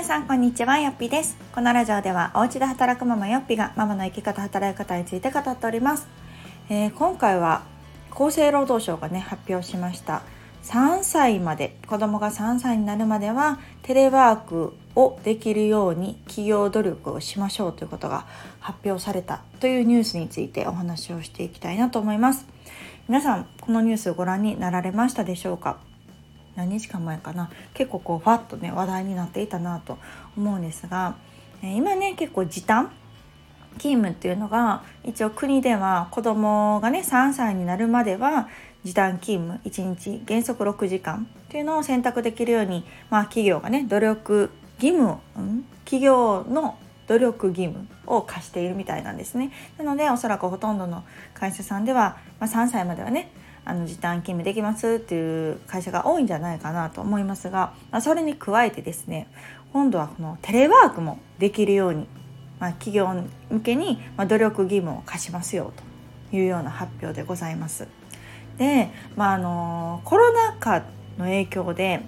皆さんこんにちはよっぴです。このラジオではお家で働くママよっぴがママの生き方働き方について語っております、えー、今回は厚生労働省がね発表しました。3歳まで子供が3歳になるまではテレワークをできるように企業努力をしましょうということが発表されたというニュースについてお話をしていきたいなと思います。皆さんこのニュースをご覧になられましたでしょうか？何日間前かな。結構こうファッとね話題になっていたなと思うんですが、え今ね結構時短。勤務っていうのが一応国では子供がね3歳になるまでは時短勤務。1日原則6時間っていうのを選択できるように、まあ、企業がね努力義務、うん、企業の努力義務を課しているみたいなんですね。なのでおそらくほとんどの会社さんでは、まあ、3歳まではねあの時短勤務できますっていう会社が多いんじゃないかなと思いますが、まあ、それに加えてですね今度はこのテレワークもできるように、まあ、企業向けに努力義務を課しますよというような発表でございます。で、まあ、あのコロナ禍の影響で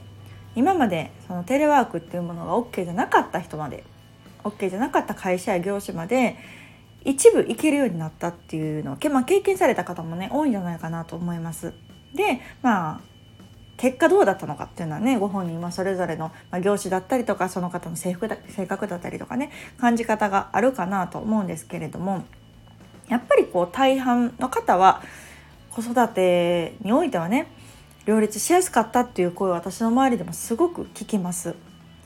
今までそのテレワークっていうものが OK じゃなかった人まで OK じゃなかった会社や業種まで一部行けるようになったっていうのを、まあ、経験された方もね多いんじゃないかなと思います。でまあ結果どうだったのかっていうのはねご本人はそれぞれの、ま、業種だったりとかその方の性格だ性格だったりとかね感じ方があるかなと思うんですけれどもやっぱりこう大半の方は子育てにおいてはね両立しやすかったっていう声を私の周りでもすごく聞きます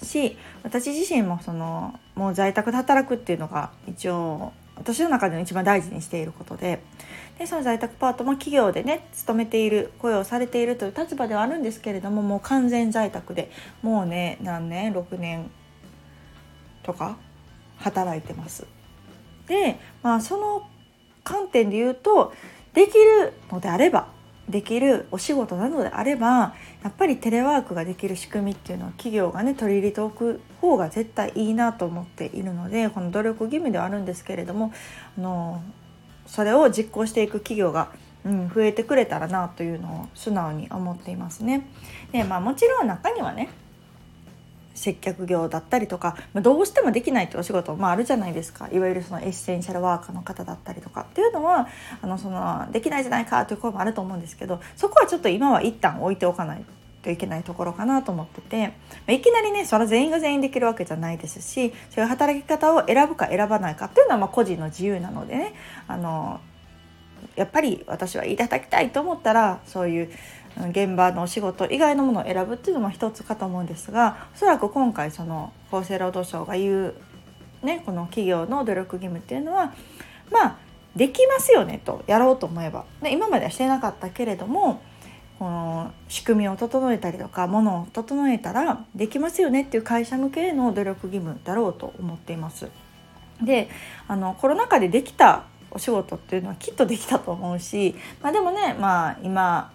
し私自身もそのもう在宅で働くっていうのが一応私の中での一番大事にしていることででその在宅パートも企業でね勤めている雇用されているという立場ではあるんですけれどももう完全在宅でもうね何年？6年？とか働いてます。でまあその観点で言うとできるのであればできるお仕事なのであればやっぱりテレワークができる仕組みっていうのは企業がね取り入れておく方が絶対いいなと思っているのでこの努力義務ではあるんですけれどもあのそれを実行していく企業が、うん、増えてくれたらなというのを素直に思っていますね。でまあ、もちろん中にはね接客業だったりとか、ま、どうしてもできないってお仕事もあるじゃないですか。いわゆるそのエッセンシャルワーカーの方だったりとか。っていうのはあのそのできないじゃないかという声もあると思うんですけどそこはちょっと今は一旦置いておかないといけないところかなと思ってて、ま、いきなりねそれ全員が全員できるわけじゃないですしそういう働き方を選ぶか選ばないかっていうのはま個人の自由なのでね。あのやっぱり私はいただきたいと思ったらそういう現場のお仕事以外のものを選ぶっていうのも一つかと思うんですがおそらく今回その厚生労働省が言う、ね、この企業の努力義務っていうのはまあできますよねとやろうと思えばで今まではしてなかったけれどもこの仕組みを整えたりとかものを整えたらできますよねっていう会社向けの努力義務だろうと思っています。であのコロナ禍でできたお仕事っていうのはきっとできたと思うし、まあ、でもね、まあ、今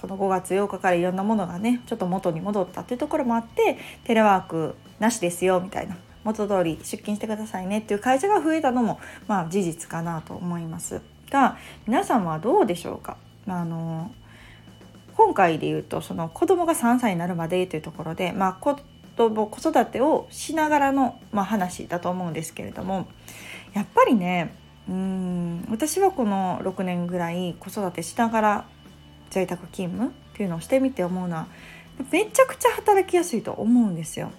この5月8日からいろんなものがねちょっと元に戻ったっていうところもあってテレワークなしですよみたいな元通り出勤してくださいねっていう会社が増えたのもまあ事実かなと思います。が皆さんはどうでしょうか、あの今回で言うとその子供が3歳になるまでというところで、まあ、子供子育てをしながらの、まあ、話だと思うんですけれどもやっぱりねうん私はこの6年ぐらい子育てしながら在宅勤務っていうのをしてみて思うのはめちゃくちゃ働きやすいと思うんですよ。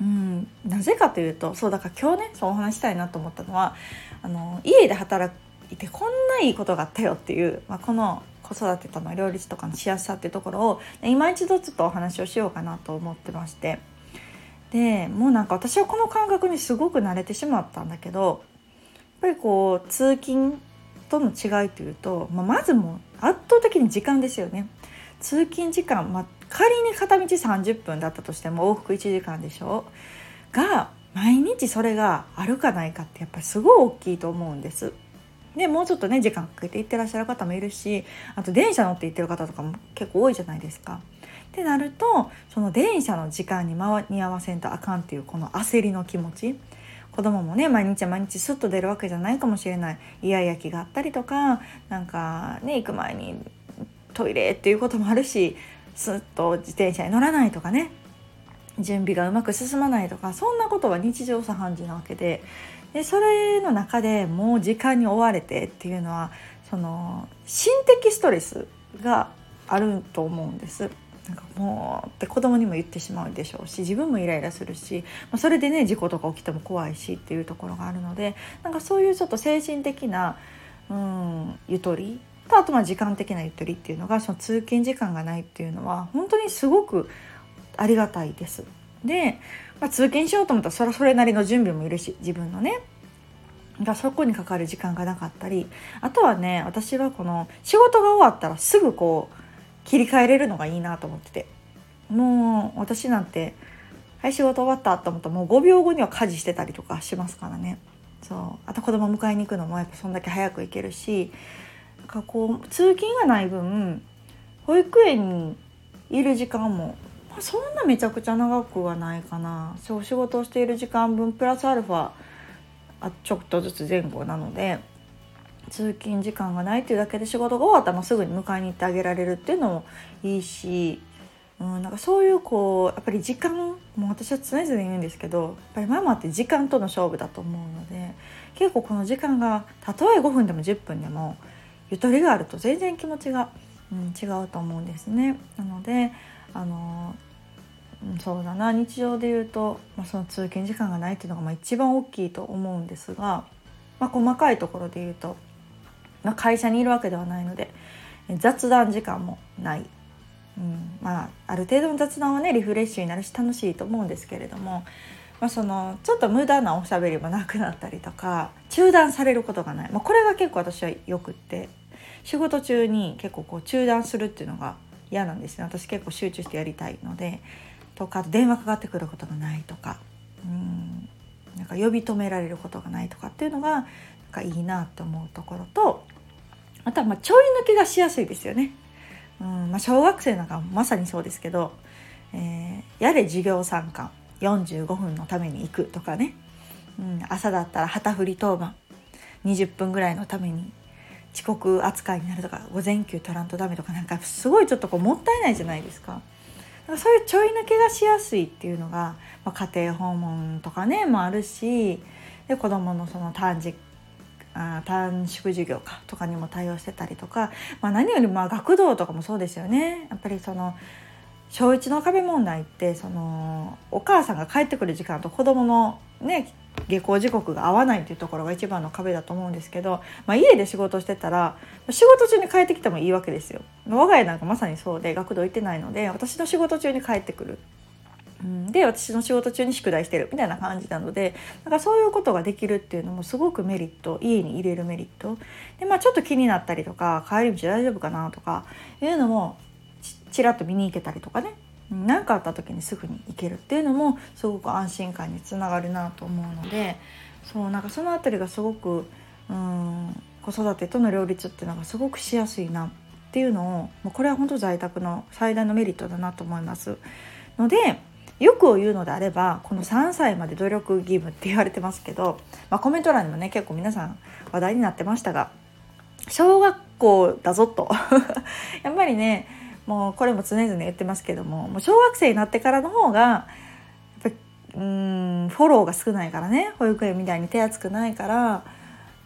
うん、なぜかというとそうだから今日ねそうお話したいなと思ったのはあの家で働いてこんないいことがあったよっていう、まあ、この子育てとの両立とかのしやすさっていうところを今一度ちょっとお話をしようかなと思ってましてでもうなんか私はこの感覚にすごく慣れてしまったんだけどやっぱりこう通勤との違いというと、まあ、まずもう圧倒的に時間ですよね。通勤時間、まあ、仮に片道30分だったとしても往復1時間でしょが毎日それがあるかないかってやっぱりすごい大きいと思うんです。でもうちょっとね時間かけて行ってらっしゃる方もいるしあと電車乗って行ってる方とかも結構多いじゃないですか。ってなるとその電車の時間に間に合わせんとあかんっていうこの焦りの気持ち子供もね毎日毎日スッと出るわけじゃないかもしれない。イヤイヤ期があったりとかなんかね行く前にトイレっていうこともあるしスッと自転車に乗らないとかね。準備がうまく進まないとかそんなことは日常茶飯事なわけで。でそれの中でもう時間に追われてっていうのはその心的ストレスがあると思うんです。なんかもうって子供にも言ってしまうでしょうし自分もイライラするし、まあ、それでね事故とか起きても怖いしっていうところがあるのでなんかそういうちょっと精神的な、うん、ゆとりとあとま時間的なゆとりっていうのがその通勤時間がないっていうのは本当にすごくありがたいです。で、まあ、通勤しようと思ったらそれそれなりの準備もいるし自分のねがそこにかかる時間がなかったりあとはね私はこの仕事が終わったらすぐこう切り替えれるのがいいなと思ってて。もう私なんてはい仕事終わったと思ったらもう5秒後には家事してたりとかしますからね。そう。あと子供迎えに行くのもやっぱそんだけ早く行けるしなんかこう通勤がない分保育園にいる時間も、まあ、そんなめちゃくちゃ長くはないかな。そう仕事をしている時間分プラスアルファあちょっとずつ前後なので通勤時間がないっていうだけで仕事が終わったらすぐに迎えに行ってあげられるっていうのもいいし、うん、なんかそういうこうやっぱり時間も私は常々言うんですけどやっぱりママって時間との勝負だと思うので結構この時間がたとえ5分でも10分でもゆとりがあると全然気持ちが、うん、違うと思うんですね。なのであのそうだな日常で言うと、まあ、その通勤時間がないっていうのがまあ一番大きいと思うんですが、まあ、細かいところで言うとまあ、会社にいるわけではないので雑談時間もない、うん、まあある程度の雑談はねリフレッシュになるし楽しいと思うんですけれども、まあ、そのちょっと無駄なおしゃべりもなくなったりとか中断されることがない、まあ、これが結構私はよくって仕事中に結構こう中断するっていうのが嫌なんですね。私結構集中してやりたいのでとか電話かかってくることがないとか。うんなんか呼び止められることがないとかっていうのがなんかいいなと思うところとあとはまちょい抜けがしやすいですよね。うんまあ、小学生なんかまさにそうですけど、えー、やれ授業参観45分のために行くとかね、うん、朝だったら旗振り当番20分ぐらいのために遅刻扱いになるとか午前休取らんとダメとかなんかすごいちょっとこうもったいないじゃないですか。かそういうちょい抜けがしやすいっていうのが、まあ、家庭訪問とかねもあるしで子どものその短時あ短縮授業かとかにも対応してたりとか、まあ、何よりまあ学童とかもそうですよねやっぱりその小1の壁問題ってそのお母さんが帰ってくる時間と子どものね下校時刻が合わないっていうところが一番の壁だと思うんですけど、まあ、家で仕事してたら仕事中に帰ってきてもいいわけですよ。我が家なんかまさにそうで学童行ってないので私の仕事中に帰ってくるで私の仕事中に宿題してる。みたいな感じなのでなんかそういうことができるっていうのもすごくメリット。家に入れるメリット。で、まあ、ちょっと気になったりとか帰り道大丈夫かなとかいうのもちらっと見に行けたりとかね。何かあった時にすぐに行けるっていうのもすごく安心感につながるなと思うのでそうなんかその辺りがすごくうん子育てとの両立っていうのがすごくしやすいなっていうのをもうこれは本当在宅の最大のメリットだなと思います。のでよくを言うのであればこの3歳まで努力義務って言われてますけど、まあ、コメント欄にもね結構皆さん話題になってましたが小学校だぞと。やっぱりねもうこれも常々言ってますけどももう小学生になってからの方がやっぱうんフォローが少ないからね保育園みたいに手厚くないから、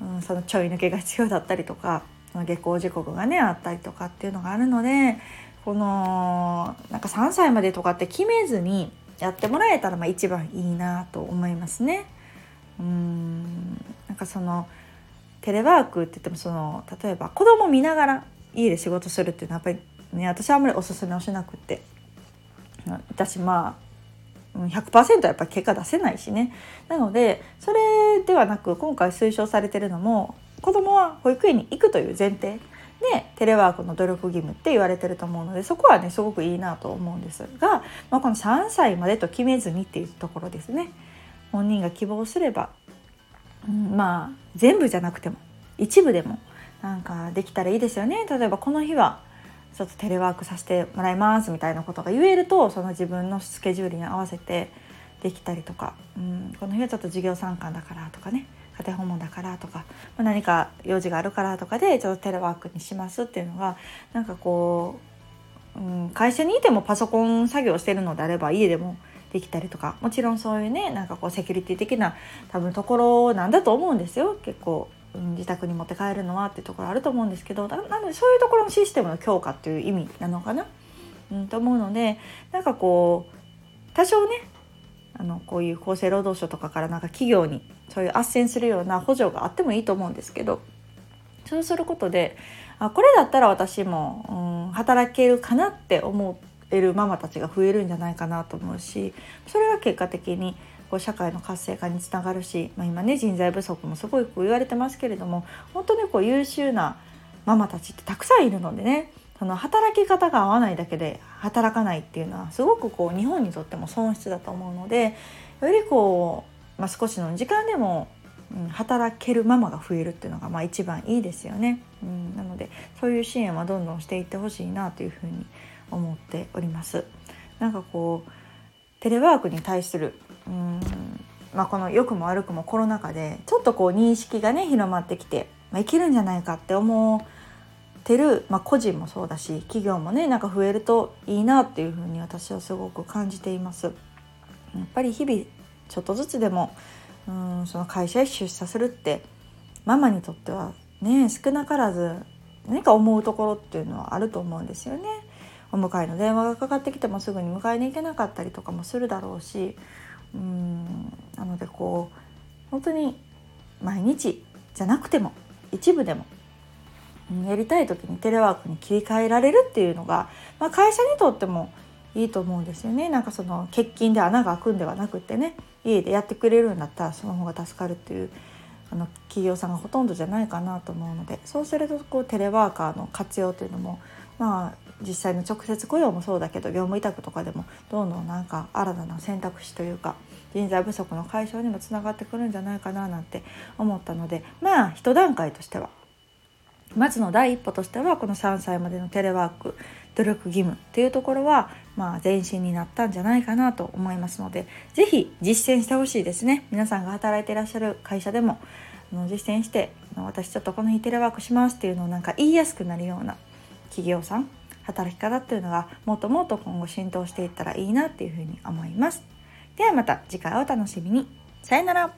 うん、そのちょい抜けが必要だったりとか下校時刻がねあったりとかっていうのがあるのでこのなんか3歳までとかって決めずにやってもらえたらまあ一番いいなと思いますね。うんなんかそのテレワークって言ってもその例えば子供見ながら家で仕事するっていうのはやっぱりね私はあんまりおすすめをしなくて私まあ100%やっぱり結果出せないしねなのでそれではなく今回推奨されてるのも子供は保育園に行くという前提でテレワークの努力義務って言われてると思うのでそこはねすごくいいなと思うんですが、まあ、この3歳までと決めずにっていうところですね。本人が希望すれば、うん、まあ全部じゃなくても一部でもなんかできたらいいですよね。例えばこの日はちょっとテレワークさせてもらいますみたいなことが言えるとその自分のスケジュールに合わせてできたりとか、うん、この日はちょっと授業参観だからとかね家庭訪問だからとか、ま、何か用事があるからとかでちょっとテレワークにしますっていうのがなんかこう、うん、会社にいてもパソコン作業してるのであれば家でもできたりとかもちろんそういうねなんかこうセキュリティ的な多分ところなんだと思うんですよ。結構、うん、自宅に持って帰るのはっていうところあると思うんですけどなのでそういうところのシステムの強化っていう意味なのかな、うん、と思うのでなんかこう多少ねあのこういう厚生労働省とかからなんか企業にそういう斡旋するような補助があってもいいと思うんですけどそうすることであこれだったら私も、うん、働けるかなって思えるママたちが増えるんじゃないかなと思うしそれが結果的にこう社会の活性化につながるし、まあ、今ね人材不足もすごいこう言われてますけれども本当にこう優秀なママたちってたくさんいるのでねその働き方が合わないだけで働かないっていうのはすごくこう日本にとっても損失だと思うのでよりこう、まあ、少しの時間でも、うん、働けるママが増えるっていうのがまあ一番いいですよね、うん、なのでそういう支援はどんどんしていってほしいなというふうに思っております。なんかこうテレワークに対するうんまあ、この良くも悪くもコロナ禍でちょっとこう認識がね広まってきて、まあ、いけるんじゃないかって思うてる、まあ、個人もそうだし企業もねなんか増えるといいなっていうふうに私はすごく感じています。やっぱり日々ちょっとずつでもうんその会社へ出社するってママにとってはね少なからず何か思うところっていうのはあると思うんですよね。お迎えの電話がかかってきてもすぐに迎えに行けなかったりとかもするだろうしうんなのでこう本当に毎日じゃなくても一部でもやりたい時にテレワークに切り替えられるっていうのが、まあ、会社にとってもいいと思うんですよね。なんかその欠勤で穴が開くんではなくってね家でやってくれるんだったらその方が助かるっていうあの企業さんがほとんどじゃないかなと思うのでそうするとこうテレワーカーの活用というのもまあ実際の直接雇用もそうだけど業務委託とかでもどんどんなんか新たな選択肢というか人材不足の解消にもつながってくるんじゃないかななんて思ったのでまあ一段階としてはまずの第一歩としてはこの3歳までのテレワーク努力義務っていうところはまあ前進になったんじゃないかなと思いますので是非実践してほしいですね。皆さんが働いていらっしゃる会社でも実践して私ちょっとこの日テレワークしますっていうのをなんか言いやすくなるような企業さん働き方っていうのがもっともっと今後浸透していったらいいなっていうふうに思います。ではまた次回お楽しみに。さよなら。